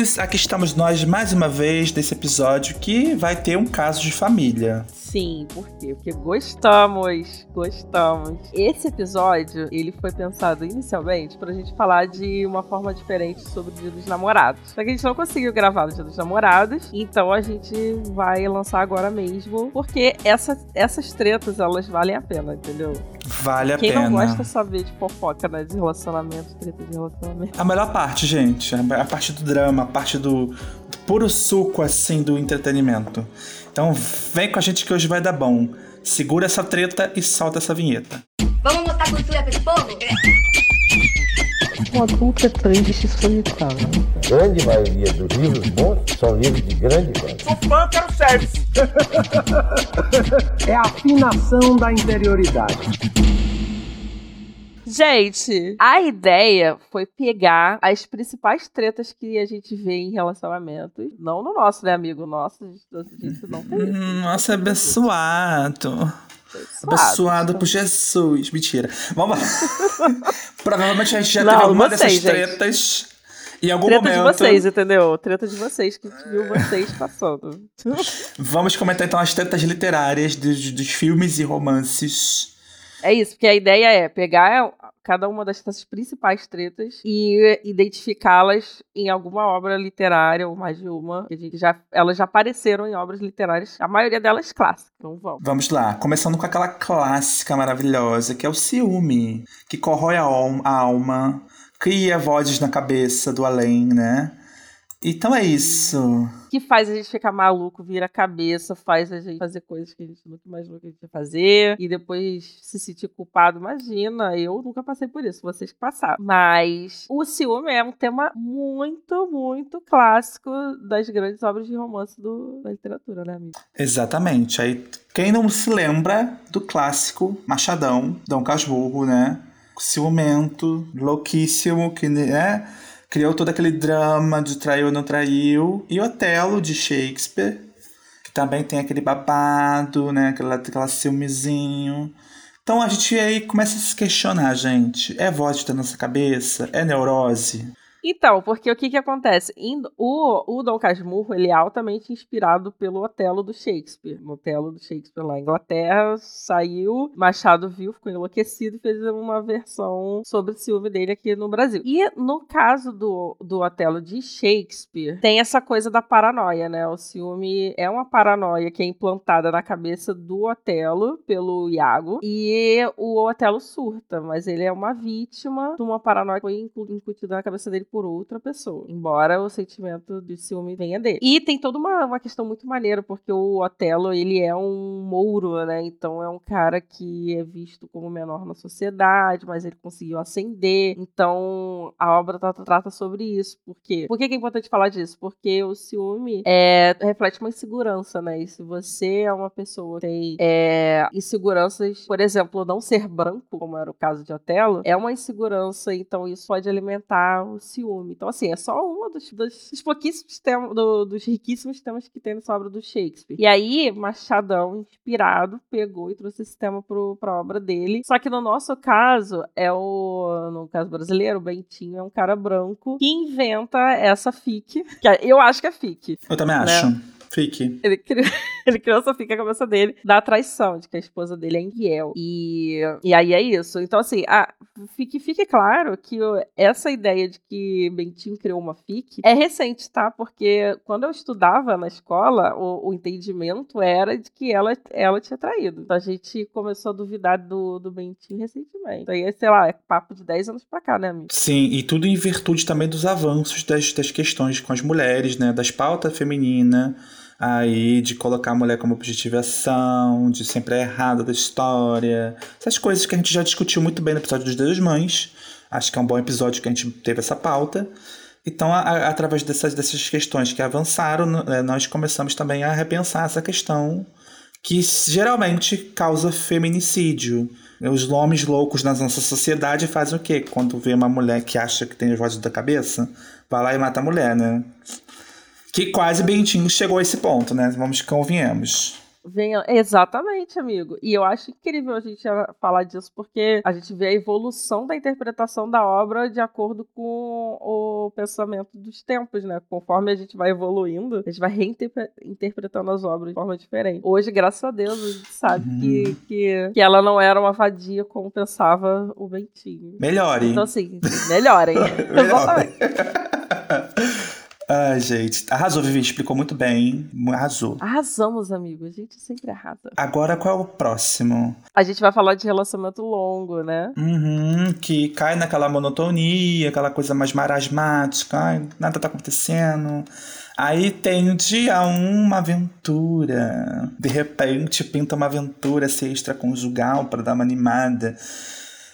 amigos, aqui estamos nós mais uma vez nesse episódio que vai ter um caso de família. Sim, por quê? Porque gostamos, gostamos. Esse episódio, ele foi pensado inicialmente pra gente falar de uma forma diferente sobre o Dia dos Namorados. Só que a gente não conseguiu gravar no Dia dos Namorados, então a gente vai lançar agora mesmo, porque essa, essas tretas, elas valem a pena, entendeu? Vale a Quem pena. não gosta saber de fofoca, né? De relacionamento, treta de relacionamento. A melhor parte, gente, a parte do drama, parte do, do puro suco, assim, do entretenimento. Então vem com a gente que hoje vai dar bom. Segura essa treta e solta essa vinheta. Vamos mostrar cultura pra esse povo? Um adulto é triste e solitário. grande maioria dos livros bons são livros de grande qualidade. É a afinação da interioridade. Gente, a ideia foi pegar as principais tretas que a gente vê em relacionamentos. Não no nosso, né, amigo? Nosso, a gente não tem isso. Hum, Nossa, abençoado. Abençoado por Jesus. Mentira. Vamos lá. Provavelmente a gente já Não, teve alguma vocês, dessas gente. tretas. Em algum Treta de momento. vocês, entendeu? Treta de vocês, que a gente viu vocês passando. Vamos comentar então as tretas literárias dos, dos filmes e romances. É isso, porque a ideia é pegar cada uma dessas principais tretas e identificá-las em alguma obra literária, ou mais de uma. que já, elas já apareceram em obras literárias, a maioria delas clássicas. Então vamos. Vamos lá, começando com aquela clássica maravilhosa, que é o ciúme, que corrói a alma, cria vozes na cabeça do além, né? Então é isso. que faz a gente ficar maluco, vira a cabeça, faz a gente fazer coisas que a gente nunca imaginou que a gente ia fazer, e depois se sentir culpado. Imagina, eu nunca passei por isso, vocês que passaram. Mas o ciúme é um tema muito, muito clássico das grandes obras de romance do- da literatura, né, amigo? Exatamente. Aí, quem não se lembra do clássico Machadão, Dom Casmurro, né? Ciumento, louquíssimo, que né? Criou todo aquele drama de traiu ou não traiu. E Otelo, de Shakespeare, que também tem aquele babado, né? Aquela, aquela ciúmezinho. Então a gente aí começa a se questionar, gente. É voz da nossa cabeça? É neurose? Então, porque o que que acontece? O, o Dom Casmurro, ele é altamente inspirado pelo Otelo do Shakespeare. No Otelo do Shakespeare lá na Inglaterra, saiu, Machado viu, ficou enlouquecido e fez uma versão sobre o ciúme dele aqui no Brasil. E no caso do, do Otelo de Shakespeare, tem essa coisa da paranoia, né? O ciúme é uma paranoia que é implantada na cabeça do Otelo pelo Iago. E o Otelo surta, mas ele é uma vítima de uma paranoia que foi incu- incutida na cabeça dele por outra pessoa. Embora o sentimento de ciúme venha dele. E tem toda uma, uma questão muito maneira, porque o Otelo, ele é um mouro, né? Então é um cara que é visto como menor na sociedade, mas ele conseguiu ascender. Então a obra trata, trata sobre isso. Por quê? Por que que é importante falar disso? Porque o ciúme é, reflete uma insegurança, né? E se você é uma pessoa que tem é, inseguranças, por exemplo, não ser branco, como era o caso de Otelo, é uma insegurança, então isso pode alimentar o ciúme. Então, assim, é só uma dos, dos, dos pouquíssimos temas, do- dos riquíssimos temas que tem nessa obra do Shakespeare. E aí, Machadão, inspirado, pegou e trouxe esse tema pro, pra obra dele. Só que no nosso caso, é o. No caso brasileiro, o Bentinho é um cara branco que inventa essa fic. Que eu acho que é fic. Eu também Né? acho. Fique. Ele criou, ele criou essa fica na cabeça dele da traição, de que a esposa dele é infiel. E, e aí é isso. Então, assim, a, fique, fique claro que essa ideia de que Bentinho criou uma fic é recente, tá? Porque quando eu estudava na escola, o, o entendimento era de que ela, ela tinha traído. Então a gente começou a duvidar do, do Bentinho recentemente. Então, aí, sei lá, é papo de 10 anos pra cá, né, amigo? Sim, e tudo em virtude também dos avanços das, das questões com as mulheres, né? Das pautas femininas, aí de colocar a mulher como objetivação, de sempre a errada da história. Essas coisas que a gente já discutiu muito bem no episódio dos das Mães. Acho que é um bom episódio que a gente teve essa pauta. Então, a- a- através dessas, dessas questões que avançaram, né, nós começamos também a repensar essa questão que geralmente causa feminicídio. Os homens loucos na nossa sociedade fazem o quê? Quando vê uma mulher que acha que tem os vozes da cabeça, vai lá e mata a mulher, né? Que quase Bentinho chegou a esse ponto, né? Vamos que convenhamos. venha. Exatamente, amigo. E eu acho incrível a gente falar disso, porque a gente vê a evolução da interpretação da obra de acordo com o pensamento dos tempos, né? Conforme a gente vai evoluindo, a gente vai reinterpretando as obras de forma diferente. Hoje, graças a Deus, a gente sabe uhum. que, que, que ela não era uma vadia como pensava o Bentinho. Melhore. Então, assim, melhorem. Exatamente. Ai, gente. Arrasou, Vivi. Explicou muito bem. Arrasou. Arrasamos, amigo. A gente sempre arrasa. Agora, qual é o próximo? A gente vai falar de relacionamento longo, né? Uhum, que cai naquela monotonia, aquela coisa mais marasmática. Ai, nada tá acontecendo. Aí tem o dia uma aventura. De repente, pinta uma aventura extraconjugal para dar uma animada.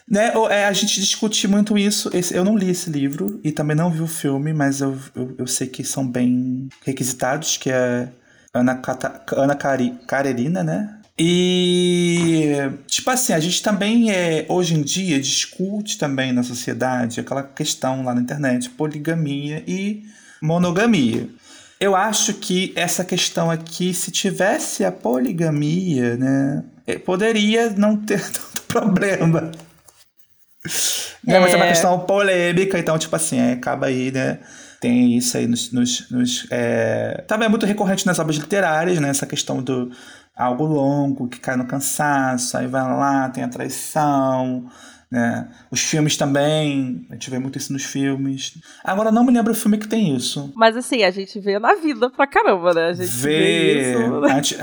Né, é, a gente discute muito isso. Eu não li esse livro e também não vi o filme, mas eu, eu, eu sei que são bem requisitados, que é Ana, Cata, Ana Cari, Carerina, né? E, tipo assim, a gente também, é, hoje em dia, discute também na sociedade aquela questão lá na internet, poligamia e monogamia. Eu acho que essa questão aqui, se tivesse a poligamia, né, é, poderia não ter tanto problema. Né, mas é uma é. questão polêmica, então, tipo assim, é, acaba aí, né? Tem isso aí nos. nos, nos é... Também é muito recorrente nas obras literárias, né? Essa questão do algo longo, que cai no cansaço, aí vai lá, tem a traição. Né? Os filmes também, a gente vê muito isso nos filmes. Agora não me lembro o filme que tem isso. Mas assim, a gente vê na vida pra caramba, né? A gente vê, vê isso. Gente...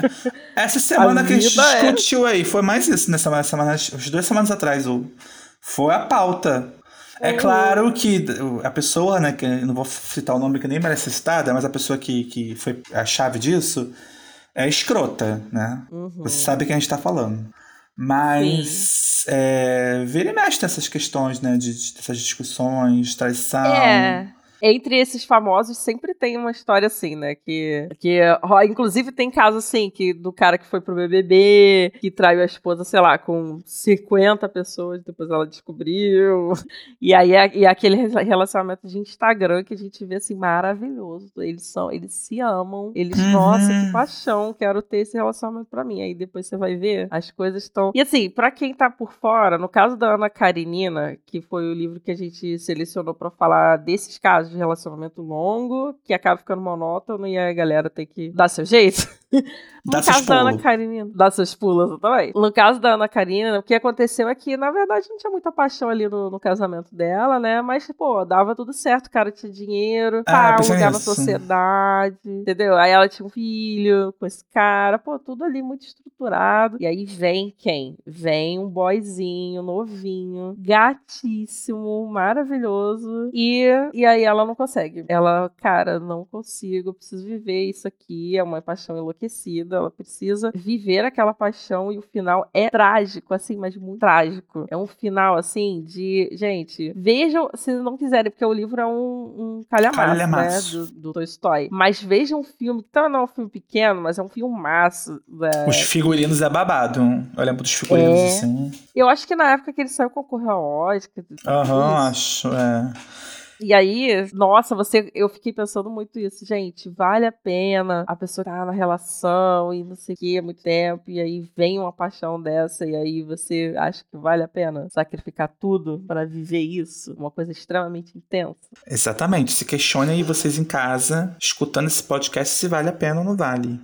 Essa semana a que a gente é discutiu é... aí, foi mais isso nessa semana, as duas semanas atrás, o foi a pauta. É uhum. claro que a pessoa, né, que não vou citar o nome que nem merece citada, mas a pessoa que, que foi a chave disso é escrota, né? Uhum. Você sabe quem a gente tá falando. Mas é, vira e mexe nessas questões, né? De, de, dessas discussões, traição. É entre esses famosos sempre tem uma história assim, né? Que, que inclusive tem caso assim, que do cara que foi pro BBB, que traiu a esposa, sei lá, com 50 pessoas, depois ela descobriu. E aí é, e é aquele relacionamento de Instagram que a gente vê assim maravilhoso. Eles são, eles se amam, eles, uhum. nossa, que paixão, quero ter esse relacionamento para mim. Aí depois você vai ver, as coisas estão. E assim, para quem tá por fora, no caso da Ana Karenina, que foi o livro que a gente selecionou para falar desses casos de relacionamento longo, que acaba ficando monótono e a galera tem que dar seu jeito. No Dá caso da Ana Karina, dá seus pulos também. No caso da Ana Karina, o que aconteceu é que, na verdade, não tinha muita paixão ali no, no casamento dela, né? Mas, pô, dava tudo certo, o cara tinha dinheiro, ah, lugar na sociedade, entendeu? Aí ela tinha um filho com esse cara, pô, tudo ali muito estruturado. E aí vem quem? Vem um boyzinho, novinho, gatíssimo, maravilhoso. E, e aí ela não consegue. Ela, cara, não consigo, preciso viver isso aqui, é uma paixão enlouquecida ela precisa viver aquela paixão e o final é trágico, assim, mas muito trágico. É um final, assim, de. Gente, vejam, se não quiserem, porque o livro é um, um calhamaço, calhamaço. né? Do, do Tolstói. Mas vejam um filme, que também não é um filme pequeno, mas é um filme massa. Né? Os figurinos é babado. Eu lembro dos figurinos, é. assim. Eu acho que na época que ele saiu concorreu ao Oscar. Aham, acho, é. E aí, nossa, você, eu fiquei pensando muito isso, gente. Vale a pena a pessoa tá na relação e não sei o que há muito tempo, e aí vem uma paixão dessa, e aí você acha que vale a pena sacrificar tudo para viver isso? Uma coisa extremamente intensa. Exatamente. Se questione aí vocês em casa, escutando esse podcast, se vale a pena ou não vale.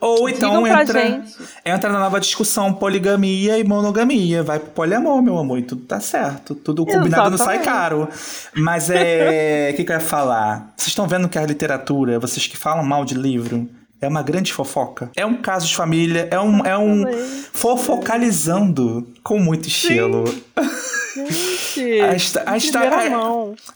Ou então entra, entra na nova discussão poligamia e monogamia. Vai pro poliamor, meu amor, e tudo tá certo. Tudo combinado não sai caro. Mas é. O que, que eu ia falar? Vocês estão vendo que a literatura, vocês que falam mal de livro, é uma grande fofoca. É um caso de família, é um, é um fofocalizando com muito estilo. Gente, aí está, aí está, aí,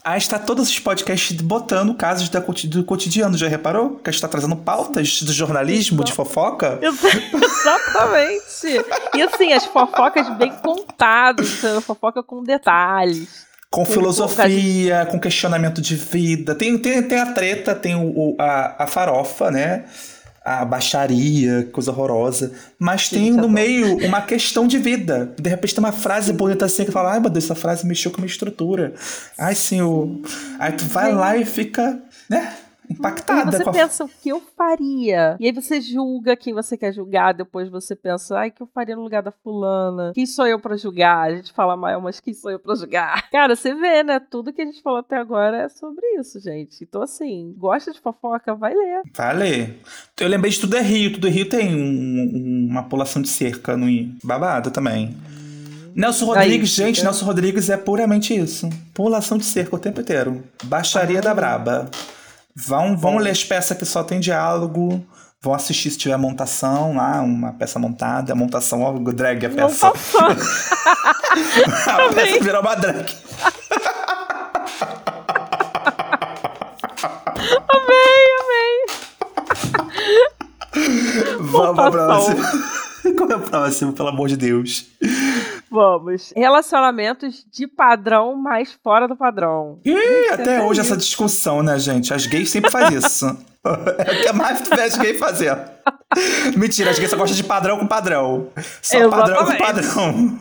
aí está todos os podcasts botando casos da, do cotidiano, já reparou? Que a gente está trazendo pautas do jornalismo, de fofoca? Exatamente. e assim, as fofocas bem contadas, fofoca com detalhes. Com, com filosofia, com questionamento de vida. Tem, tem, tem a treta, tem o a, a farofa, né? A baixaria, coisa horrorosa. Mas Sim, tem tá no bom. meio uma questão de vida. De repente tem uma frase bonita assim que fala: ai meu Deus, essa frase mexeu com a minha estrutura. Ai, senhor. Aí tu vai Sim. lá e fica, né? E impactada você com a pensa o que eu faria. E aí você julga quem você quer julgar, depois você pensa, ai, o que eu faria no lugar da fulana? Quem sou eu pra julgar? A gente fala mal, mas quem sou eu pra julgar? Cara, você vê, né? Tudo que a gente falou até agora é sobre isso, gente. Então, assim, gosta de fofoca? Vai ler. Vale. Eu lembrei de Tudo é Rio. Tudo é Rio tem um- uma pulação de cerca no. Babado também. Nelson Aí, Rodrigues, gente, fica- Nelson Rodrigues é puramente isso. Pulação de cerca o tempo inteiro. Baixaria da braba. Vão, vão ler as peças que só tem diálogo. Vão assistir se tiver montação lá, uma peça montada. A montação, ó, o drag, a peça. a peça virou uma drag. Vamos pra próxima. Qual é o próximo, pelo amor de Deus? Vamos. Relacionamentos de padrão, mas fora do padrão. Ih, até é hoje isso. essa discussão, né, gente? As gays sempre fazem isso. é o que mais tu vê as gays fazendo. Mentira, as gays só gostam de padrão com padrão. Só padrão com Exatamente. padrão.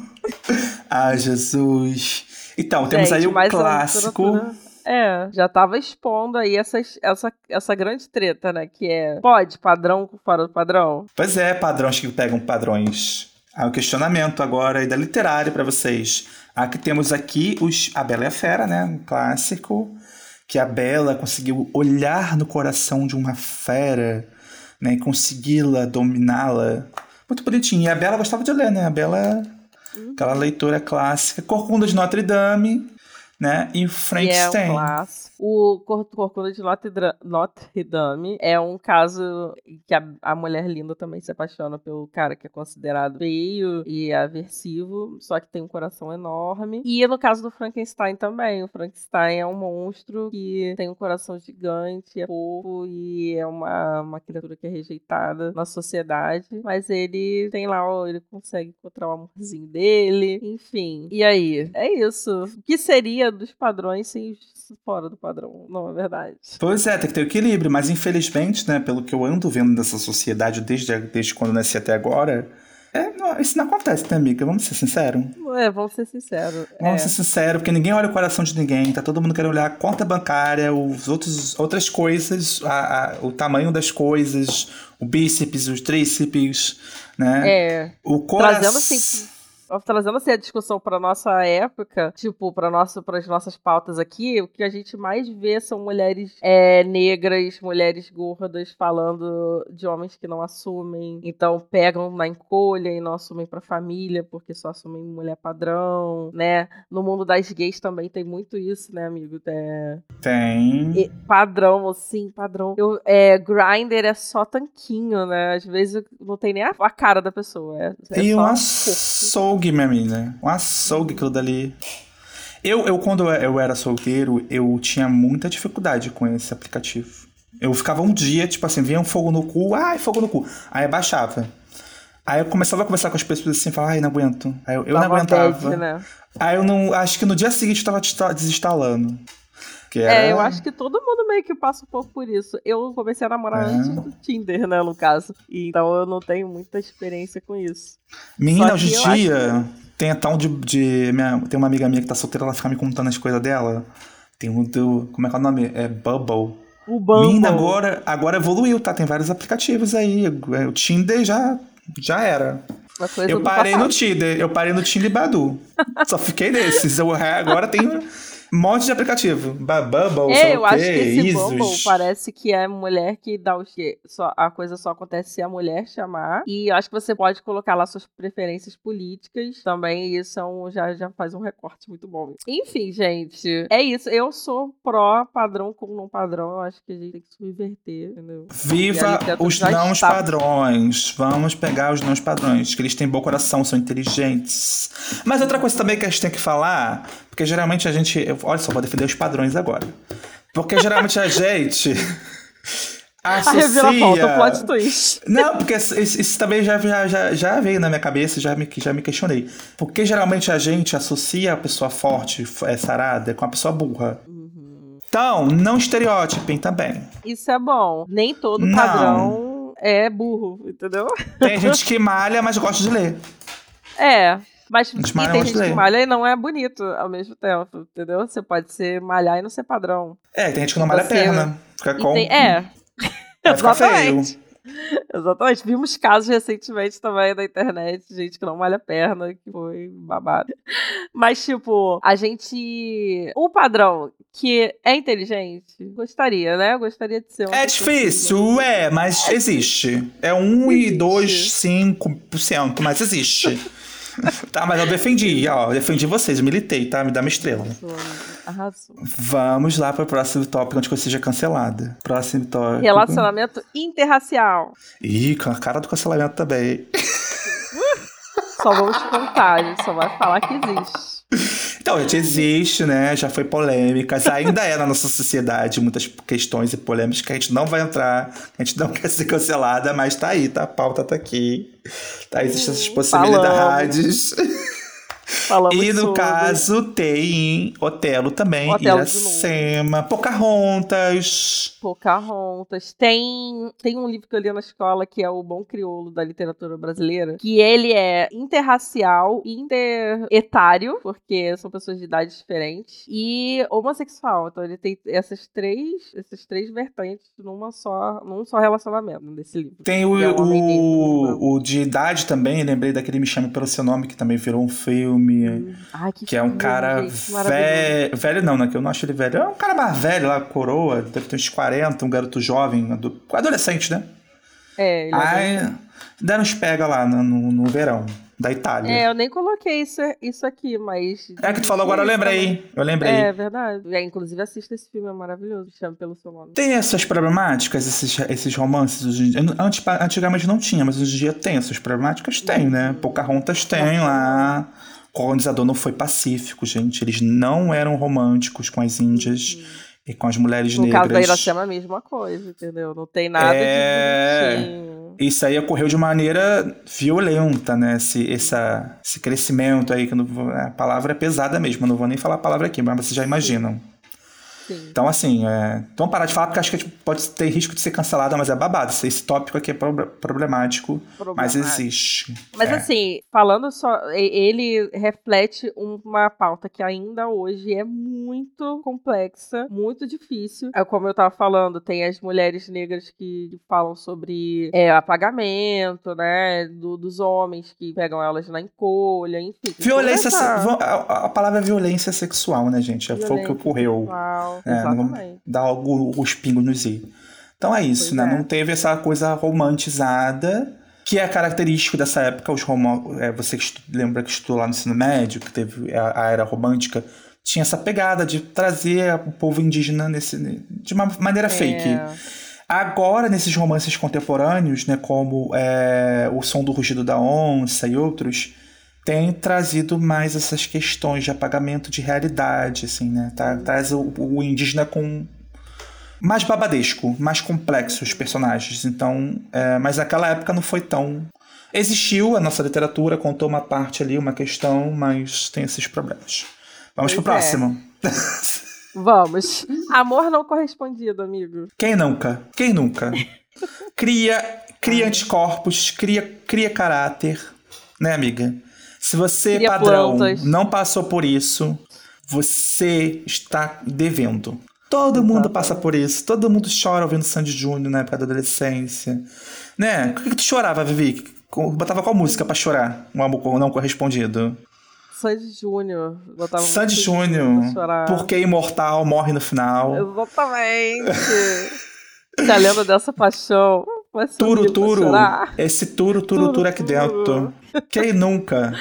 Ai, Jesus. Então, temos aí Gente, o mas a clássico. literatura- É, já tava expondo aí essas, essa, essa grande treta, né? Que é, pode padrão com fora do padrão? Pois é, padrões que pegam padrões. Um questionamento agora da literária pra vocês. Aqui temos aqui os, a Bela e a Fera, né? Um clássico. Que a Bela conseguiu olhar no coração de uma fera, né? E consegui-la, dominá-la. Muito bonitinho. E a Bela gostava de ler, né? A Bela, aquela leitora clássica. Corcunda de Notre Dame, né? E Que é um Frankenstein. clássico. O Cor- Corcunda de Notre Notre Dame é um caso que a, a mulher linda também se apaixona pelo cara que é considerado feio e aversivo, só que tem um coração enorme. E no caso do Frankenstein também. O Frankenstein é um monstro que tem um coração gigante, é fofo e é uma, uma criatura que é rejeitada na sociedade. Mas ele tem lá, ele consegue encontrar o amorzinho dele, enfim. E aí? É isso. O que seria dos padrões sem fora do padrão, não é verdade? Pois é, tem que ter equilíbrio, mas infelizmente, né, pelo que eu ando vendo dessa sociedade desde, desde quando nasci até agora, é, não, isso não acontece, né, amiga? Vamos ser sinceros. É, vamos ser sinceros. Vamos é. ser sinceros, porque ninguém olha o coração de ninguém, tá todo mundo querendo olhar a conta bancária, os outros, outras coisas, a- a- o tamanho das coisas, o bíceps, os tríceps, né? É. O coração. Trazendo assim, trazendo assim a discussão para nossa época, tipo, para as nossas pautas aqui, o que a gente mais vê são mulheres é, negras, mulheres gordas falando de homens que não assumem, então pegam na encolha e não assumem para família porque só assumem mulher padrão, né? No mundo das gays também tem muito isso, né, amigo? É, Tem. e- padrão, assim, padrão. Eu, é, grinder é só tanquinho, né? Às vezes não tem nem a, a cara da pessoa. É, é E só um corpo. Açougue, minha menina. Um açougue aquilo dali. Eu, eu, quando eu era solteiro, eu tinha muita dificuldade com esse aplicativo. Eu ficava um dia, tipo assim, vinha um fogo no cu, ai, fogo no cu. Aí eu baixava. Aí eu começava a conversar com as pessoas assim, falava, ai, não aguento. Aí eu, eu não aguentava. né? Aí eu não. Acho que no dia seguinte eu tava desinstalando. Que era... É, eu acho que todo mundo meio que passa um pouco por isso. Eu comecei a namorar É. antes do Tinder, né, no caso. E, então eu não tenho muita experiência com isso. Menina, hoje que em dia, tem até um de. de minha, tem uma amiga minha que tá solteira, ela fica me contando as coisas dela. Tem um do. Como é que é o nome? É Bubble. O Bumble. Menina, agora, agora evoluiu, tá? Tem vários aplicativos aí. O Tinder já, já era. Eu parei no passado. Tinder, eu parei no Tinder e Badu. Só fiquei nesses. Eu, agora tem um monte de aplicativo. Bubble, É, eu o acho que esse. Bumble parece que é mulher que dá os que só A coisa só acontece se a mulher chamar. E eu acho que você pode colocar lá suas preferências políticas. Também isso é um, já, já faz um recorte muito bom. Enfim, gente. É isso. Eu sou pró padrão com não padrão. Eu acho que a gente tem que subverter, entendeu? Viva os não está- padrões. Vamos pegar os não padrões, que eles têm bom coração, são inteligentes. Mas outra coisa também que a gente tem que falar, porque geralmente a gente. Olha só, vou defender os padrões agora. Porque geralmente a gente. A reviravolta, o plot associa. twist. Não, porque isso, isso também já, já, já, veio na minha cabeça, já me, já me questionei. Porque geralmente a gente associa a pessoa forte, é, sarada, com a pessoa burra. Então, não estereótipem também. Isso é bom. Nem todo Não. padrão é burro, entendeu? Tem gente que malha, mas gosta de ler. É, Mas e tem gente que malha e não é bonito ao mesmo tempo, entendeu? Você pode ser malhar e não ser padrão. É, tem gente que não malha a Você- perna. Fica E com. tem- é, ficar feio. exatamente. Exatamente. Vimos casos recentemente também na internet, gente que não malha a perna, que foi babado. Mas, tipo, a gente. O padrão que é inteligente, gostaria, né? Gostaria de ser uma É difícil, é, mas existe. É 1 e Existe. 2, 5%, mas existe. tá, mas eu defendi, ó. Eu defendi vocês, eu militei, tá? Me dá uma estrela. Arrasou, arrasou. Vamos lá para o próximo tópico antes que eu seja cancelada. Próximo tópico. Relacionamento interracial. Ih, com a cara do cancelamento também. Só vamos contar, a gente só vai falar que existe. Então, gente, existe, né? Já foi polêmicas, ainda é na nossa sociedade muitas questões e polêmicas que a gente não vai entrar, a gente não quer ser cancelada, mas tá aí, tá? A pauta tá aqui. Tá, existem essas possibilidades. Falamos E no sobre. caso tem Otelo também, Otelo Iracema, Pocahontas. Pocahontas. Tem, tem um livro que eu li na escola que é o Bom Crioulo da literatura brasileira, que ele é interracial, interetário, porque são pessoas de idades diferentes, e homossexual. Então ele tem essas três, essas três vertentes numa só, num só relacionamento nesse livro. Tem o, é negro, o, o de idade também, lembrei daquele Me Chame Pelo Seu Nome, que também virou um filme. Ai, que Que é um filme, cara gente, velho. Velho não, né? Que eu não acho ele velho. É um cara mais velho lá, coroa, deve ter uns 40, um garoto jovem, ado- adolescente, né? É, ele é Aí deram uns pega lá no, no, no verão, da Itália. É, eu nem coloquei isso, isso aqui, mas. É que tu falou agora, eu lembrei. Eu lembrei. É verdade. É, inclusive, assista esse filme, é maravilhoso. Chama pelo seu nome. Tem essas problemáticas, esses, esses romances hoje em dia? Antes, antigamente não tinha, mas hoje em dia tem essas problemáticas? Tem, né? Pocahontas tem lá. O colonizador não foi pacífico, gente. Eles não eram românticos com as índias e com as mulheres No negras. caso da Iracema, a mesma coisa, entendeu? Não tem nada É. de bonitinho. Isso aí ocorreu de maneira violenta, né? Esse, essa, esse crescimento aí, que não a palavra é pesada mesmo, não vou nem falar a palavra aqui, mas vocês já imaginam. Sim. Então, assim, é... vamos parar de falar porque acho que a gente pode ter risco de ser cancelada, mas é babado. Esse, tópico aqui é prob- problemático, mas Problemático. existe. Mas É. assim, falando só, ele reflete uma pauta que ainda hoje é muito complexa, muito difícil. É como eu tava falando, tem as mulheres negras que falam sobre é, apagamento, né, do- dos homens que pegam elas na encolha, enfim. Violência. essa A, a palavra é violência sexual, né, gente? Foi o que violência ocorreu. sexual, É, Exatamente. dar algo, os pingos nos i. Então é isso, Pois né? é. Não teve essa coisa romantizada, que é característico dessa época. Os romo... é, você que lembra que estudou lá no ensino médio, que teve a, a era romântica, tinha essa pegada de trazer o povo indígena nesse, de uma maneira fake. É. Agora, nesses romances contemporâneos, né, como é, O Som do Rugido da Onça e outros, tem trazido mais essas questões de apagamento de realidade, assim, né? Tá, traz o, o indígena com mais babadesco, mais complexo os personagens. Então, é, mas naquela época não foi tão existiu a nossa literatura contou uma parte ali, uma questão, mas tem esses problemas. Vamos Pois pro é. próximo. Vamos. Amor não correspondido, amigo. Quem nunca? Quem nunca? Cria, cria anticorpos, cria, cria caráter, né, amiga? Se você, Cria padrão, plantas. não passou por isso, você está devendo. Todo mundo Exatamente. passa por isso. Todo mundo chora ouvindo Sandy Júnior na época da adolescência. Né? Por que, que tu chorava, Vivi? Botava qual música pra chorar? Um amor não correspondido. Sandy Júnior. Botava Sandy Júnior. Porque imortal morre no final. Exatamente. A lenda dessa paixão Turo, turo. Esse turo, turo, Turo, aqui turo. dentro. Quem nunca?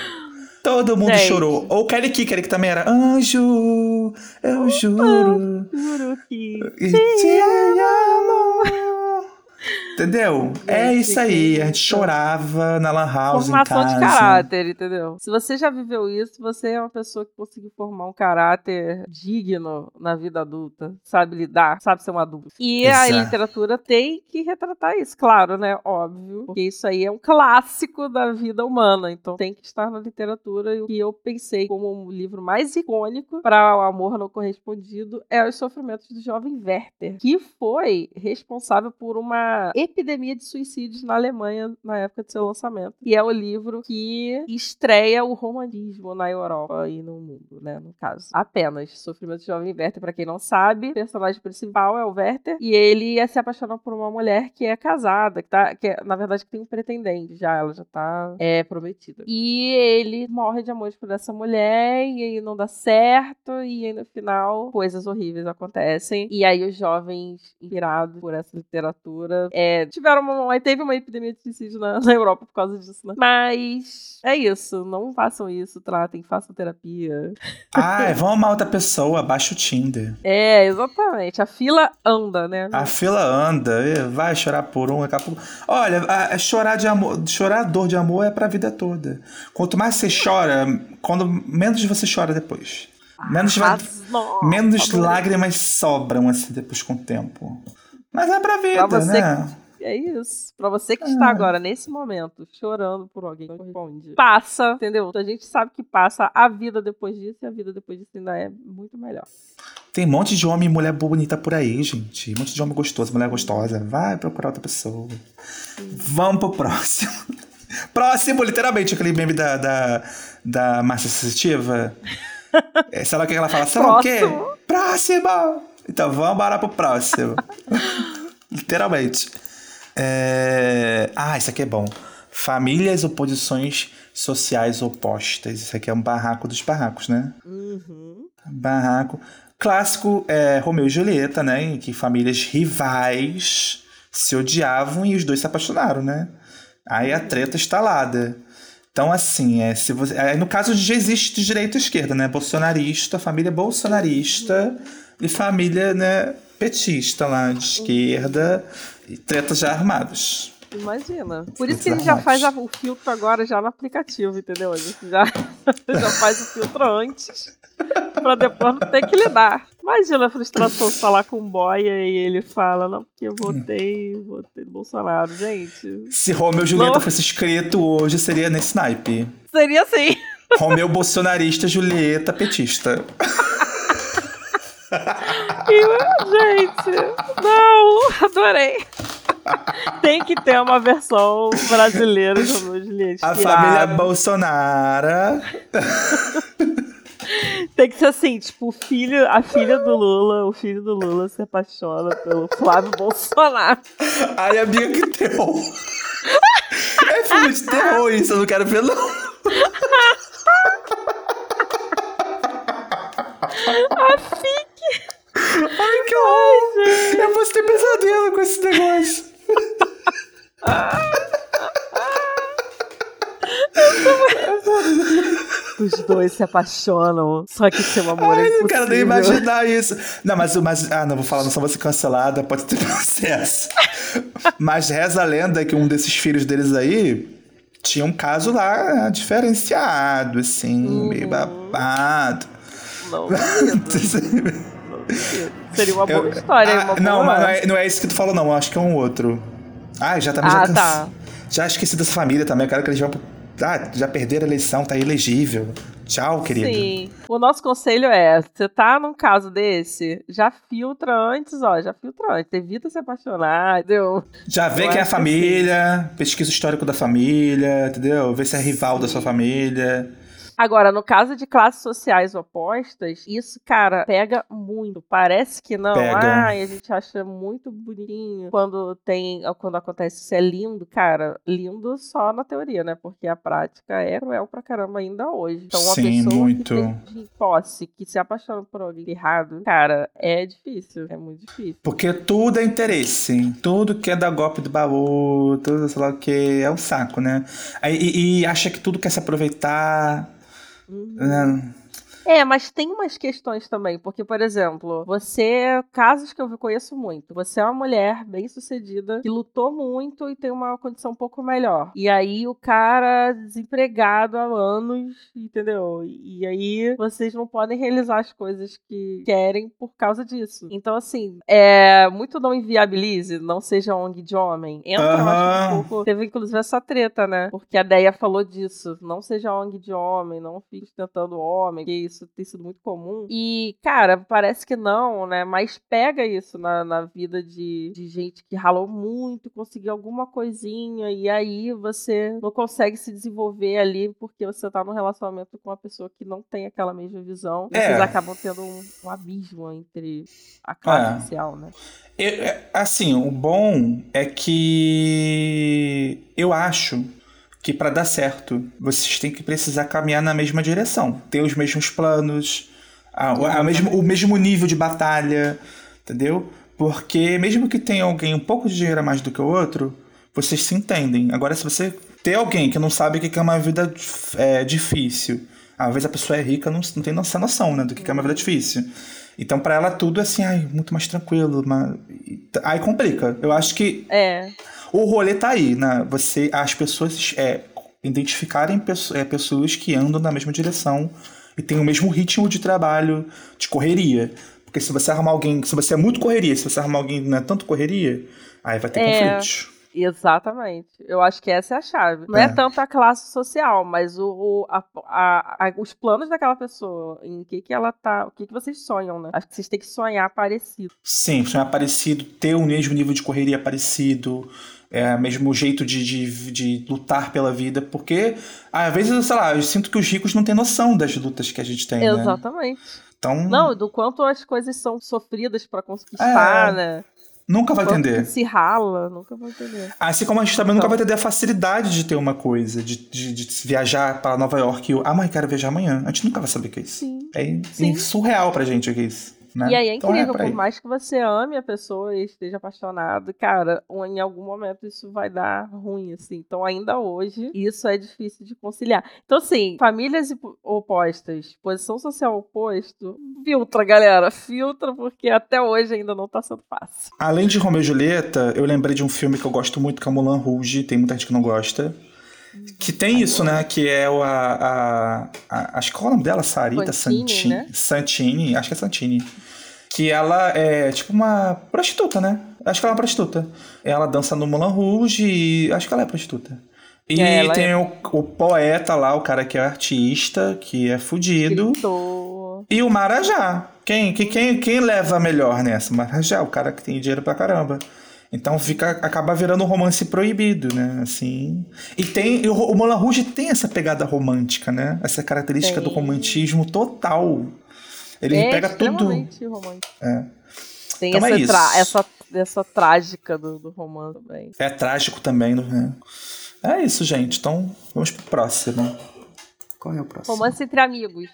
Todo mundo Gente. chorou. Ou Kelly Kicker, que também era Anjo, eu juro. Juro que. te amo. Entendeu? é Gente, isso aí. A gente chorava na Lan House Formação de caráter, entendeu? Se você já viveu isso, você é uma pessoa que conseguiu formar um caráter digno na vida adulta, sabe lidar, sabe ser um adulto. E a Exato. literatura tem que retratar isso, claro, né? Óbvio. Porque isso aí é um clássico da vida humana, então tem que estar na literatura. E o que eu pensei como um livro mais icônico para o amor não correspondido é Os Sofrimentos do Jovem Werther, que foi responsável por uma epidemia de suicídios na Alemanha na época de seu lançamento. E é o livro que estreia o romantismo na Europa e no mundo, né? No caso. Apenas. Sofrimento de Jovem Werther, pra quem não sabe, o personagem principal é o Werther. E ele se apaixona por uma mulher que é casada, que, tá, que é, na verdade que tem um pretendente já. Ela já tá é, prometida. E ele morre de amor por essa mulher e aí não dá certo. E aí no final, coisas horríveis acontecem. E aí os jovens, inspirados por essa literatura, é, tiveram uma, teve uma epidemia de suicídio na, na Europa por causa disso, né? Mas é isso. Não façam isso, tratem, façam terapia. Ah, vão amar outra pessoa, baixa o Tinder. É, exatamente. A fila anda, né? A fila anda, vai chorar por um, daqui a pouco. Olha, a- a chorar de amor, chorar dor de amor é pra vida toda. Quanto mais você chora, quando menos você chora depois. Menos, vai- Arrasou. menos lágrimas sobram assim depois com o tempo. Mas é pra vida, Pra você né? É isso. Pra você que está agora, nesse momento, chorando por alguém que corresponde, passa, entendeu? A gente sabe que passa a vida depois disso e a vida depois disso ainda é muito melhor. Tem um monte de homem e mulher bonita por aí, gente. Um monte de homem gostoso, mulher gostosa. Vai procurar outra pessoa. Vamos pro próximo. Próximo, literalmente, aquele meme da, da, da Márcia Sensitiva. É, Sei lá o que ela fala. Sei lá o quê? Próximo. Próximo! Então vamos embora pro próximo. literalmente. É... Ah, isso aqui é bom. Famílias ou posições sociais opostas. Isso aqui é um barraco dos barracos, né? Uhum. Barraco. Clássico é Romeu e Julieta, né? Em que famílias rivais se odiavam e os dois se apaixonaram, né? Aí a treta instalada. Então, assim, é, se você, aí no caso já existe de direita e esquerda, né? Bolsonarista, família bolsonarista e família, né, petista lá de esquerda e tretas já armadas. Imagina. Por isso que gente já faz o filtro agora já no aplicativo, entendeu? A gente já, já faz o filtro antes pra depois não ter que lidar. Imagina a frustração falar com o boia e ele fala, não, porque eu votei, votei no Bolsonaro, gente. Se Romeu e Julieta Não. fosse escrito hoje, seria nesse naipe. Seria assim. Romeu bolsonarista, Julieta petista. Gente, não, adorei. Tem que ter uma versão brasileira de Julieta. A família Bolsonaro. Tem que ser assim, tipo, o filho, a filha do Lula, o filho do Lula se apaixona pelo Flávio Bolsonaro. Ai, amiga, que terror. É filme de terror isso, eu não quero ver, não. Se apaixonam. Só que seu amor é Ai, impossível. não quero nem imaginar isso. Não, mas, mas. Ah, não vou falar, não só vou ser cancelada, pode ter processo. mas reza a lenda que um desses filhos deles aí tinha um caso lá diferenciado, assim, Uhum. meio babado. Não. Seria uma boa Eu- história. Ah, uma boa... não, mas não é, não é esse que tu falou, não. Eu acho que é um outro. Ah, já também Ah, já canse- tá. Já esqueci dessa família também. Eu quero que eles vão. Ah, já perderam a eleição, tá ilegível. Tchau, querido. Sim. O nosso conselho é: você tá num caso desse, já filtra antes, ó. Já filtra antes. Evita se apaixonar, entendeu? Já vê quem é a que família, pesquisa o histórico da família, entendeu? Vê se é rival da sua família. Agora, no caso de classes sociais opostas, isso, cara, pega muito. Parece que não. Pega. Ai, a gente acha muito bonitinho quando tem, quando acontece isso é lindo, cara. Lindo só na teoria, né? Porque a prática é cruel pra caramba ainda hoje. Então, uma Sim, pessoa muito. que tem posse, que se apaixona por alguém errado, cara, é difícil. É muito difícil. Porque tudo é interesse. Tudo que é dar golpe do baú, tudo, sei lá o que, é um saco, né? Aí, e, e acha que tudo quer se aproveitar. Né? É, mas tem umas questões também, porque, por exemplo, você, casos que eu conheço muito, você é uma mulher bem sucedida, que lutou muito e tem uma condição um pouco melhor. E aí o cara desempregado há anos, entendeu? E aí vocês não podem realizar as coisas que querem por causa disso. Então, assim, é muito não inviabilize, não seja ONG de homem. Entra, eu acho, Aham. um pouco. Teve inclusive essa treta, né? Porque a Deia falou disso. Não seja ONG de homem, não fique tentando homem, que isso isso tem sido muito comum. E, cara, parece que não, né? Mas pega isso na, na vida de, de gente que ralou muito, conseguiu alguma coisinha, e aí você não consegue se desenvolver ali porque você tá num relacionamento com uma pessoa que não tem aquela mesma visão. E É. vocês acabam tendo um, um abismo entre a classe É. social, né? Eu- é, assim, o bom é que eu acho que para dar certo, vocês têm que precisar caminhar na mesma direção, ter os mesmos planos, a, a mesmo, o mesmo nível de batalha, entendeu? Porque mesmo que tenha alguém um pouco de dinheiro a mais do que o outro, vocês se entendem. Agora, se você ter alguém que não sabe o que é uma vida é, difícil, às vezes a pessoa é rica, não, não tem essa noção, né, do que é uma vida difícil. Então, pra ela, tudo é assim, ai, muito mais tranquilo. Mas... Aí complica. Eu acho que É. o rolê tá aí, né? Você, as pessoas é, identificarem pesso- é, pessoas que andam na mesma direção e têm o mesmo ritmo de trabalho, de correria. Porque se você arrumar alguém, se você é muito correria, se você arrumar alguém que não é tanto correria, aí vai ter É. conflitos. Exatamente. Eu acho que essa é a chave. Não é, É. tanto a classe social, mas o, o- a- a- a- os planos daquela pessoa, em que, que ela tá. O que, que vocês sonham, né? Acho que vocês têm que sonhar parecido. Sim, sonhar parecido, ter o mesmo nível de correria parecido, é, o mesmo jeito de, de, de lutar pela vida, porque às vezes, sei lá, eu sinto que os ricos não têm noção das lutas que a gente tem, né? Exatamente. Então, Não, do quanto as coisas são sofridas pra conquistar, É. né? nunca vai entender. se rala, nunca vai entender. Assim como a gente também Então. nunca vai entender a facilidade de ter uma coisa, de, de, de viajar para Nova York e eu, ah, mãe, quero viajar amanhã. A gente nunca vai saber o que é isso. Sim. É Sim. surreal pra gente o que é isso. Né? E aí é Então incrível, por aí. por mais que você ame a pessoa e esteja apaixonado, cara, em algum momento isso vai dar ruim, assim. Então, ainda hoje, isso é difícil de conciliar. Então, assim, famílias opostas, posição social oposto, filtra, galera, filtra, porque até hoje ainda não tá sendo fácil. Além de Romeo e Julieta, eu lembrei de um filme que eu gosto muito, que é Mulan Rouge, tem muita gente que não gosta. Que tem isso, né? Que é o a, a, Acho que qual é o nome dela? Sarita Fantini, Santini. né? Santini, acho que é Santini. Que ela é tipo uma prostituta, né? Acho que ela é uma prostituta. Ela dança no Mulan Rouge e acho que ela é prostituta. E É, ela tem é. o, o poeta lá, o cara que é artista, que é fudido. Gritou. E o Marajá. Quem, que- quem, quem leva melhor nessa? O Marajá, o cara que tem dinheiro pra caramba. Então fica, acaba virando um romance proibido, né? Assim. E tem. e o, o Moulin Rouge tem essa pegada romântica, né? Essa característica do Tem. romantismo total. Ele é pega tudo. romântico. É. Tem Então é essa, isso. tra- essa, essa trágica do, do romance também. É trágico também, né? É isso, gente. Então vamos pro próximo. Qual é o próximo? Romance entre amigos.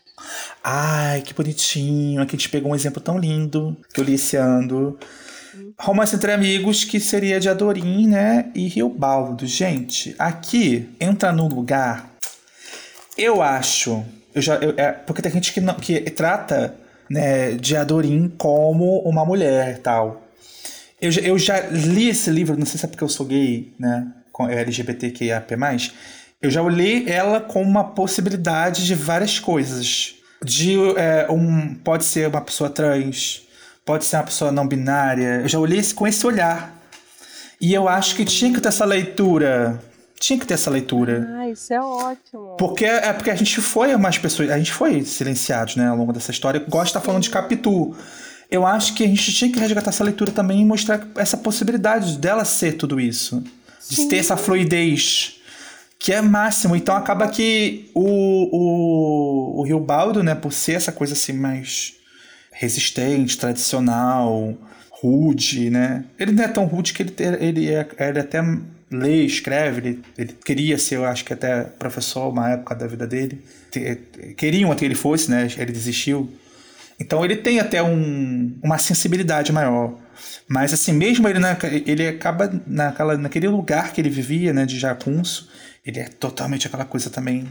Ai, que bonitinho. Aqui a gente pegou um exemplo tão lindo que eu li esse ano. Romance entre amigos, que seria de Adorim, né? E Riobaldo. Gente, aqui entra no lugar. Eu acho. Eu já, eu- é, porque tem gente que, não, que trata né, de Adorim como uma mulher tal. Eu, já- eu já li esse livro, não sei se é porque eu sou gay, né? Com LGBTQIAP+. Eu já li ela como uma possibilidade de várias coisas. De é, um. Pode ser uma pessoa trans, pode ser uma pessoa não binária. Eu já olhei esse- com esse olhar. E eu acho que tinha que ter essa leitura. Tinha que ter essa leitura. Ah, isso é ótimo. Porque é porque a gente foi umas pessoas, a gente foi silenciados, né, ao longo dessa história. De estar falando de Capitu. Eu acho que a gente tinha que resgatar essa leitura também e mostrar essa possibilidade dela ser tudo isso. De ter essa fluidez. Que é máximo. Então acaba que o, o, o Rio Baldo, né, por ser essa coisa assim mais resistente, tradicional, rude, né? Ele não é tão rude que ele, ele, é, ele até lê, escreve, ele, ele queria ser, eu acho que até professor uma época da vida dele. Queriam até que ele fosse, né? Ele desistiu. Então ele tem até um, uma sensibilidade maior. Mas assim, mesmo ele, na, ele acaba naquela, naquele lugar que ele vivia, né, de Jacunço, ele é totalmente aquela coisa também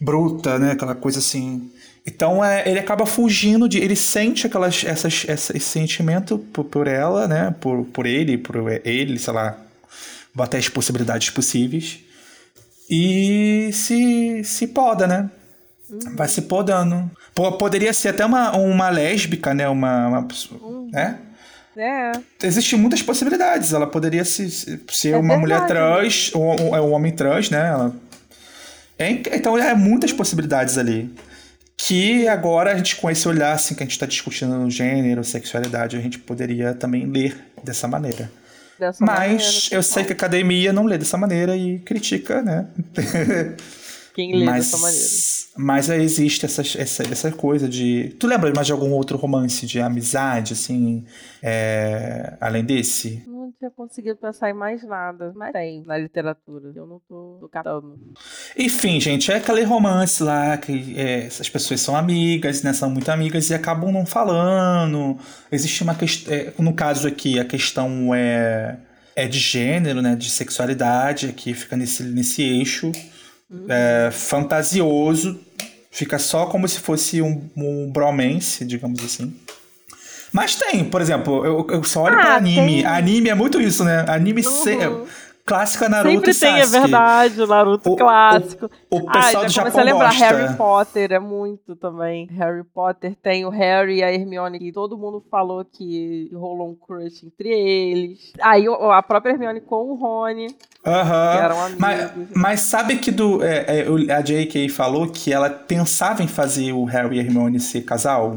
bruta, né, aquela coisa assim. Então é, ele acaba fugindo de, ele sente aquelas, essas, essa, esse sentimento por, por ela, né, por, por ele, por ele, sei lá, bota as possibilidades possíveis e se, se poda, né? Vai se podando. Po- Poderia ser até uma, uma lésbica, né? Uma, uma pessoa, né? É. Existem muitas possibilidades. Ela poderia se, se- ser É uma verdade. mulher trans, ou ou é um homem trans, né? Ela- É, então, é muitas possibilidades ali. Que agora a gente, com esse olhar assim, que a gente está discutindo no gênero, sexualidade, a gente poderia também ler dessa maneira. Dessa maneira, Mas eu sei que a academia não lê dessa maneira e critica, né? Quem lê mas, dessa maneira. mas aí existe essa, essa, essa coisa de. Tu lembra mais de algum outro romance de amizade, assim, é, além desse? Não tinha conseguido pensar em mais nada. Mas tem na literatura. Eu não tô, tô captando. Enfim, gente, é aquele romance lá que é, essas pessoas são amigas, né? São muito amigas e acabam não falando. Existe uma questão. no caso aqui, a questão é, é de gênero, né? De sexualidade, aqui fica nesse, nesse eixo. É, fantasioso, fica só como se fosse um, um bromance, digamos assim. Mas tem, por exemplo, eu, eu só olho Ah, pra anime. tem. Anime é muito isso, né? Anime se- Uhum. clássica Naruto Sempre e tem, é Sasuke. verdade, o Naruto O- clássico. O ah, pessoal já do Japão a lembrar, gosta. Harry Potter é muito também. Harry Potter tem o Harry e a Hermione, que todo mundo falou que rolou um crush entre eles. Aí o- a própria Hermione com o Rony, amigos. Mas, mas sabe que do, é, é, o- a J.K. falou que ela pensava em fazer o Harry e a Hermione ser casal?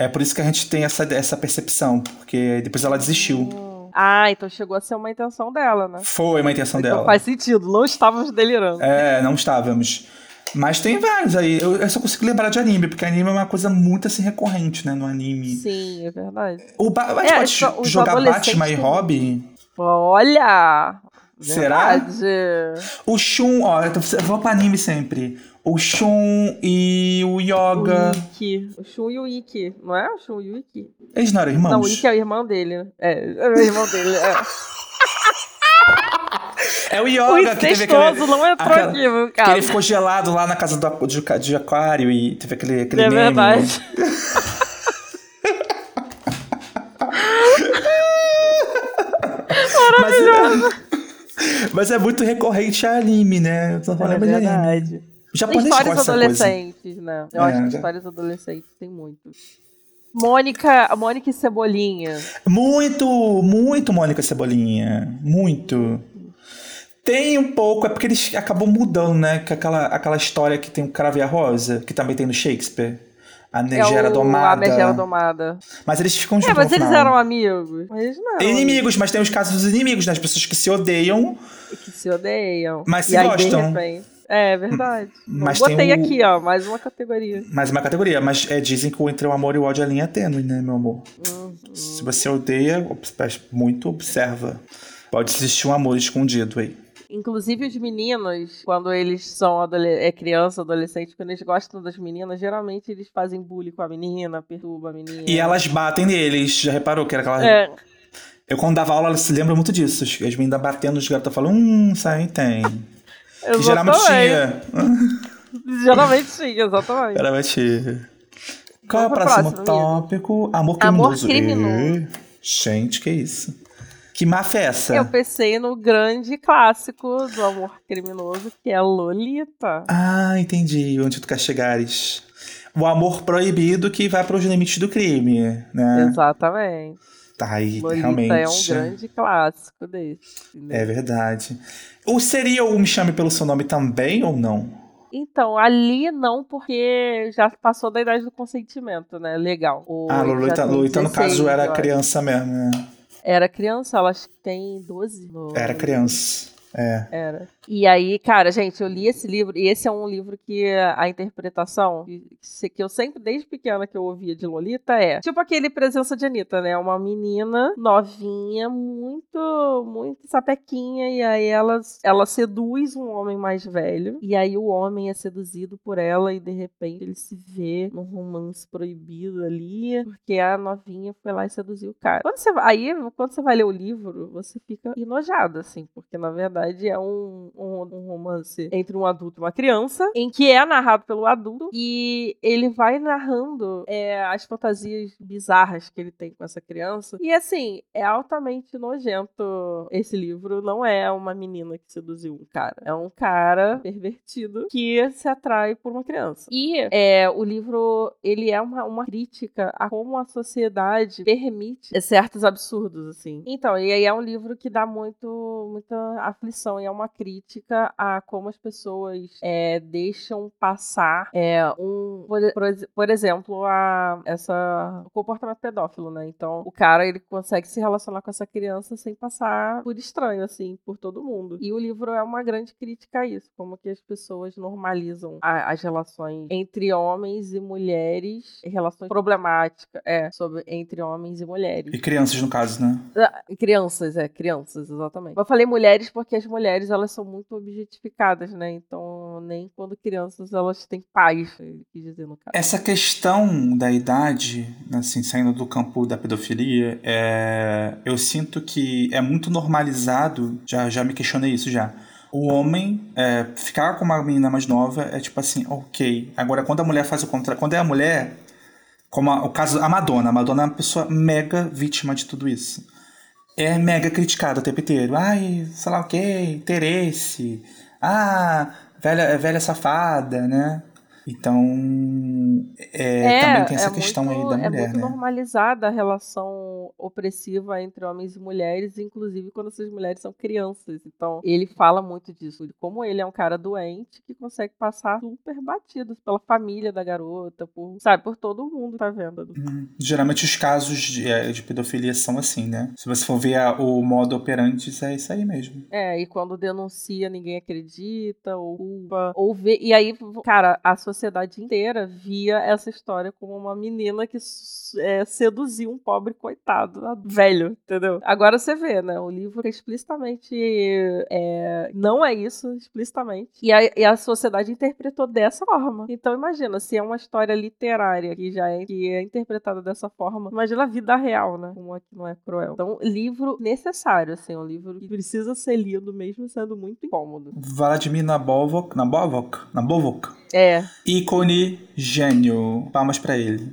É por isso que a gente tem essa, essa percepção, porque depois ela desistiu. Ah, então chegou a ser uma intenção dela, né? Foi uma intenção Então dela. faz sentido, não estávamos delirando. É, não estávamos. Mas tem vários aí. Eu, eu só consigo lembrar de anime, porque anime é uma coisa muito assim recorrente, né, no anime. Sim, é verdade. O ba gente É, pode só- jogar Batman e Robin? Olha! Será? Verdade. O Shun, ó, eu vou pra anime sempre. O Shun e o O Yoga. Ikki. O Shun e o Ikki, não é? O Shun e o Ikki. Eles não eram irmãos? Não, o Ikki é o irmão dele. É, é o irmão dele. É. É o O Yoga que teve aquele. não entrou aquela- aqui, meu Que cara. ele ficou gelado lá na casa do, de, de aquário e teve aquele, aquele É meme. verdade. Mas, mas é muito recorrente a anime, né? Eu tô É falando de anime. Japonês histórias adolescentes, né? Eu É, acho que histórias adolescentes tem muito. Mônica, Mônica e Cebolinha. Muito, muito Mônica Cebolinha. Muito. Tem um pouco, é porque eles acabam mudando, né? Que aquela, aquela história que tem o Cravo e a Rosa, que também tem no Shakespeare. A Megera é Domada. A Megera Domada. Mas eles ficam É, juntos mas no eles eram amigos. Mas não Inimigos, mas tem os casos dos inimigos, né? As pessoas que se odeiam. que se odeiam. Mas e se aí, gostam. De repente, é verdade. Mas Botei tem o- aqui, ó, mais uma categoria. Mais uma categoria, mas é, dizem que entre o amor e o ódio a linha é tênue, né, meu amor? Uhum. Se você odeia, muito observa. Pode existir um amor escondido aí. Inclusive os meninos, quando eles são é criança, adolescente, quando eles gostam das meninas, geralmente eles fazem bullying com a menina, perturba a menina. E elas batem neles, já reparou que era aquela. É, Eu, quando dava aula, ela se lembra muito disso. As as meninas batendo nos garotos falando, hum, isso aí tem. Que geralmente exatamente. tinha. Geralmente tinha, exatamente. Geralmente. Qual é o próximo próximo, tópico? Amor Amor criminoso. criminoso. Ê, Gente, que isso? Que máfia é essa? Eu pensei no grande clássico do amor criminoso, que é Lolita. Ah, entendi. Onde tu quer chegares. O amor proibido que vai para os limites do crime, né? Exatamente. Tá aí, Lolita realmente. é um grande clássico desse. entendeu? É verdade. Ou seria o Me Chame Pelo Seu Nome também ou não? Então, ali não, porque já passou da idade do consentimento, né? Legal. O- ah, Lolita, Lolita no 16, caso era acho. criança mesmo, né? Era criança, ela acho que tem 12. no- Era criança. É. Era. E aí, cara, gente, eu li esse livro, e esse é um livro que a interpretação, que, eu sempre, desde pequena que eu ouvia de Lolita, é tipo aquele presença de Anitta, né? Uma menina novinha, muito, muito sapequinha, e aí ela, ela seduz um homem mais velho, e aí o homem é seduzido por ela, e de repente ele se vê num romance proibido ali, porque a novinha foi lá e seduziu o cara. Quando você, aí, quando você vai ler o livro, você fica enojado, assim, porque na verdade é um, um, romance entre um adulto e uma criança, em que é narrado pelo adulto, e ele vai narrando é, as fantasias bizarras que ele tem com essa criança. E assim, é altamente nojento esse livro. Não é uma menina que seduziu um cara. É um cara pervertido que se atrai por uma criança. E é, o livro, ele é uma, uma crítica a como a sociedade permite certos absurdos, assim. Então, e aí é um livro que dá muito, muita aflição. E é uma crítica crítica a como as pessoas é, deixam passar é, um, por, por, exemplo, a essa o comportamento pedófilo, né? Então, o cara ele consegue se relacionar com essa criança sem passar por estranho, assim, por todo mundo. E o livro é uma grande crítica a isso, como que as pessoas normalizam a, as relações entre homens e mulheres, relações problemáticas, é, sobre entre homens e mulheres. E crianças, no caso, né? Ah, Crianças, é, crianças, exatamente. Eu falei mulheres porque as mulheres, elas são muito objetificadas, né? Então, nem quando crianças, elas têm pais, quis dizer no caso. Essa questão da idade, assim, saindo do campo da pedofilia, é... eu sinto que é muito normalizado, já, já me questionei isso já. O homem é, ficar com uma menina mais nova é tipo assim, ok. Agora, quando a mulher faz o contrário, quando é a mulher, como a, o caso a Madonna, a Madonna é uma pessoa mega vítima de tudo isso. É mega criticada o tempo inteiro. Ai, sei lá o que, interesse. Ah, velha, velha safada, né? Então, é, também tem essa é questão muito, aí da mulher, É muito né? normalizada a relação opressiva entre homens e mulheres, inclusive quando essas mulheres são crianças. Então, ele fala muito disso, de como ele é um cara doente que consegue passar super batido pela família da garota, por, sabe, por todo mundo que tá vendo. Hum, Geralmente os casos de, é, de pedofilia são assim, né? Se você for ver a- o modo operante, é isso aí mesmo. É, e quando denuncia, ninguém acredita, ou culpa, ou vê. E aí, cara, a sociedade inteira via essa história como uma menina que é, seduziu um pobre coitado, velho, entendeu? Agora você vê, né? O livro explicitamente é, não é isso, explicitamente. E a, e a sociedade interpretou dessa forma. Então imagina, se é uma história literária que já é, que é interpretada dessa forma, imagina a vida real, né? Como é que não é cruel. Então, livro necessário, assim, um livro que precisa ser lido mesmo sendo muito incômodo. Vladimir Nabokov, Nabokov, Nabokov, É, ícone gênio. Palmas pra ele.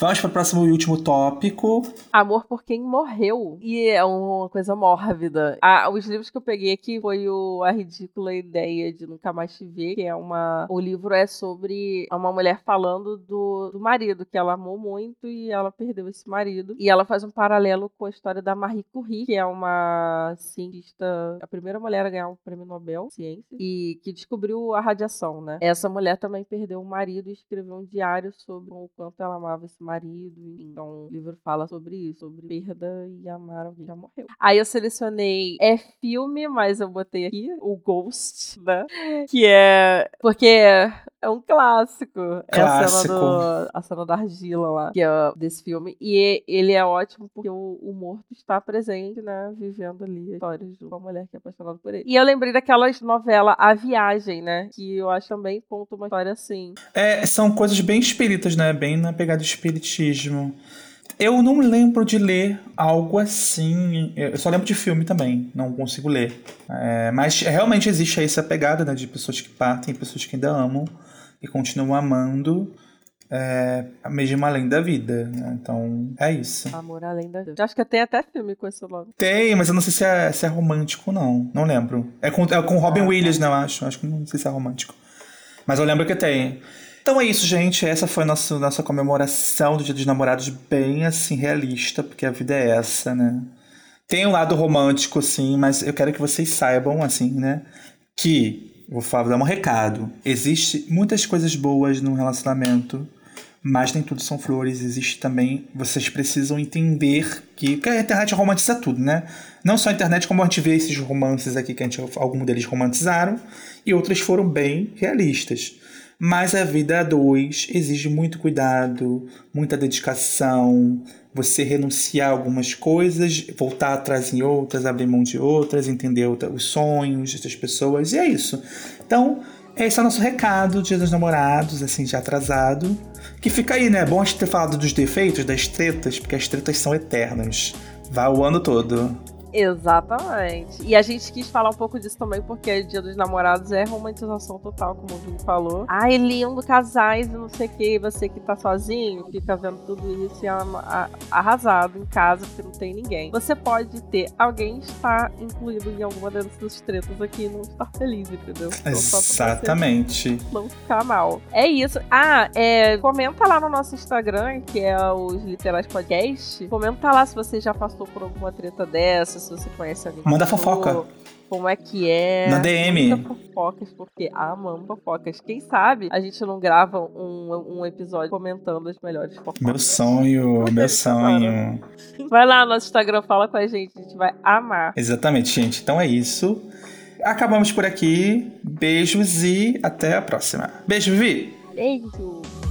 Vamos para o próximo e último tópico. Amor por quem morreu. E é uma coisa mórbida. Ah, os livros que eu peguei aqui foi o A Ridícula Ideia de Nunca Mais Te Ver, que é uma. O livro é sobre uma mulher falando do, do marido, que ela amou muito e ela perdeu esse marido. E ela faz um paralelo com a história da Marie Curie, que é uma cientista, a primeira mulher a ganhar o prêmio Nobel Ciência, e que descobriu a radiação, né? Essa mulher também perdeu o marido e escreveu um diário sobre o quanto ela amava esse marido. Então, o livro fala sobre isso, sobre perda e amar alguém que já morreu. Aí eu selecionei é filme, mas eu botei aqui o Ghost, né? Que é porque é um clássico. É a cena, Clássico. do, a cena da argila lá, que é desse filme. E ele é ótimo porque o, o morto está presente, né? Vivendo ali histórias de uma mulher que é apaixonada por ele. E eu lembrei daquelas novelas A Viagem, né? Que eu acho também conta uma história assim. É, são coisas bem espíritas, né? Bem na pegada do espiritismo. Eu não lembro de ler algo assim. Eu só lembro de filme também, não consigo ler. É, mas realmente existe aí essa pegada né, de pessoas que partem, pessoas que ainda amam e continuam amando, é, mesmo além da vida. né? Então é isso. Amor além da vida. Acho que tem até filme com esse nome. Tem, mas eu não sei se é, se é romântico, não. Não lembro. É com, é com Robin Williams, né, eu acho. Acho que não sei se é romântico. Mas eu lembro que tem. Então é isso, gente. Essa foi a nossa, nossa comemoração do Dia dos Namorados, bem assim, realista, porque a vida é essa, né? Tem um lado romântico, sim, mas eu quero que vocês saibam, assim, né? Que, vou falar, dar um recado. Existe muitas coisas boas no relacionamento, mas nem tudo são flores. Existe também. Vocês precisam entender que. Porque a internet romantiza tudo, né? Não só a internet, como a gente vê esses romances aqui, que a gente, alguns deles romantizaram, e outros foram bem realistas. Mas a vida a dois exige muito cuidado, muita dedicação, você renunciar a algumas coisas, voltar atrás em outras, abrir mão de outras, entender os sonhos dessas pessoas, e é isso. Então, esse é o nosso recado, Dia dos Namorados, assim, já atrasado. Que fica aí, né? É bom a gente ter falado dos defeitos, das tretas, porque as tretas são eternas. Vai o ano todo. Exatamente. E a gente quis falar um pouco disso também, porque Dia dos Namorados é romantização total, como o Vini falou. Ai, lindo, casais e não sei o que, você que tá sozinho, fica vendo tudo isso e a- arrasado em casa, porque não tem ninguém. Você pode ter alguém estar incluído em alguma dessas tretas aqui e não estar feliz, entendeu? Então, Exatamente. não ficar mal. É isso. Ah, é, comenta lá no nosso Instagram, que é os Literais Podcast. Comenta lá se você já passou por alguma treta dessa, se você conhece alguém. Manda fofoca. Como é que é? Na DM. Manda fofocas, porque amamos fofocas. Quem sabe a gente não grava um, um episódio comentando as melhores fofocas. Meu sonho, meu sonho. Vai lá no nosso Instagram, fala com a gente, a gente vai amar. Exatamente, gente. Então é isso. Acabamos por aqui. Beijos e até a próxima. Beijo, Vivi! Beijo!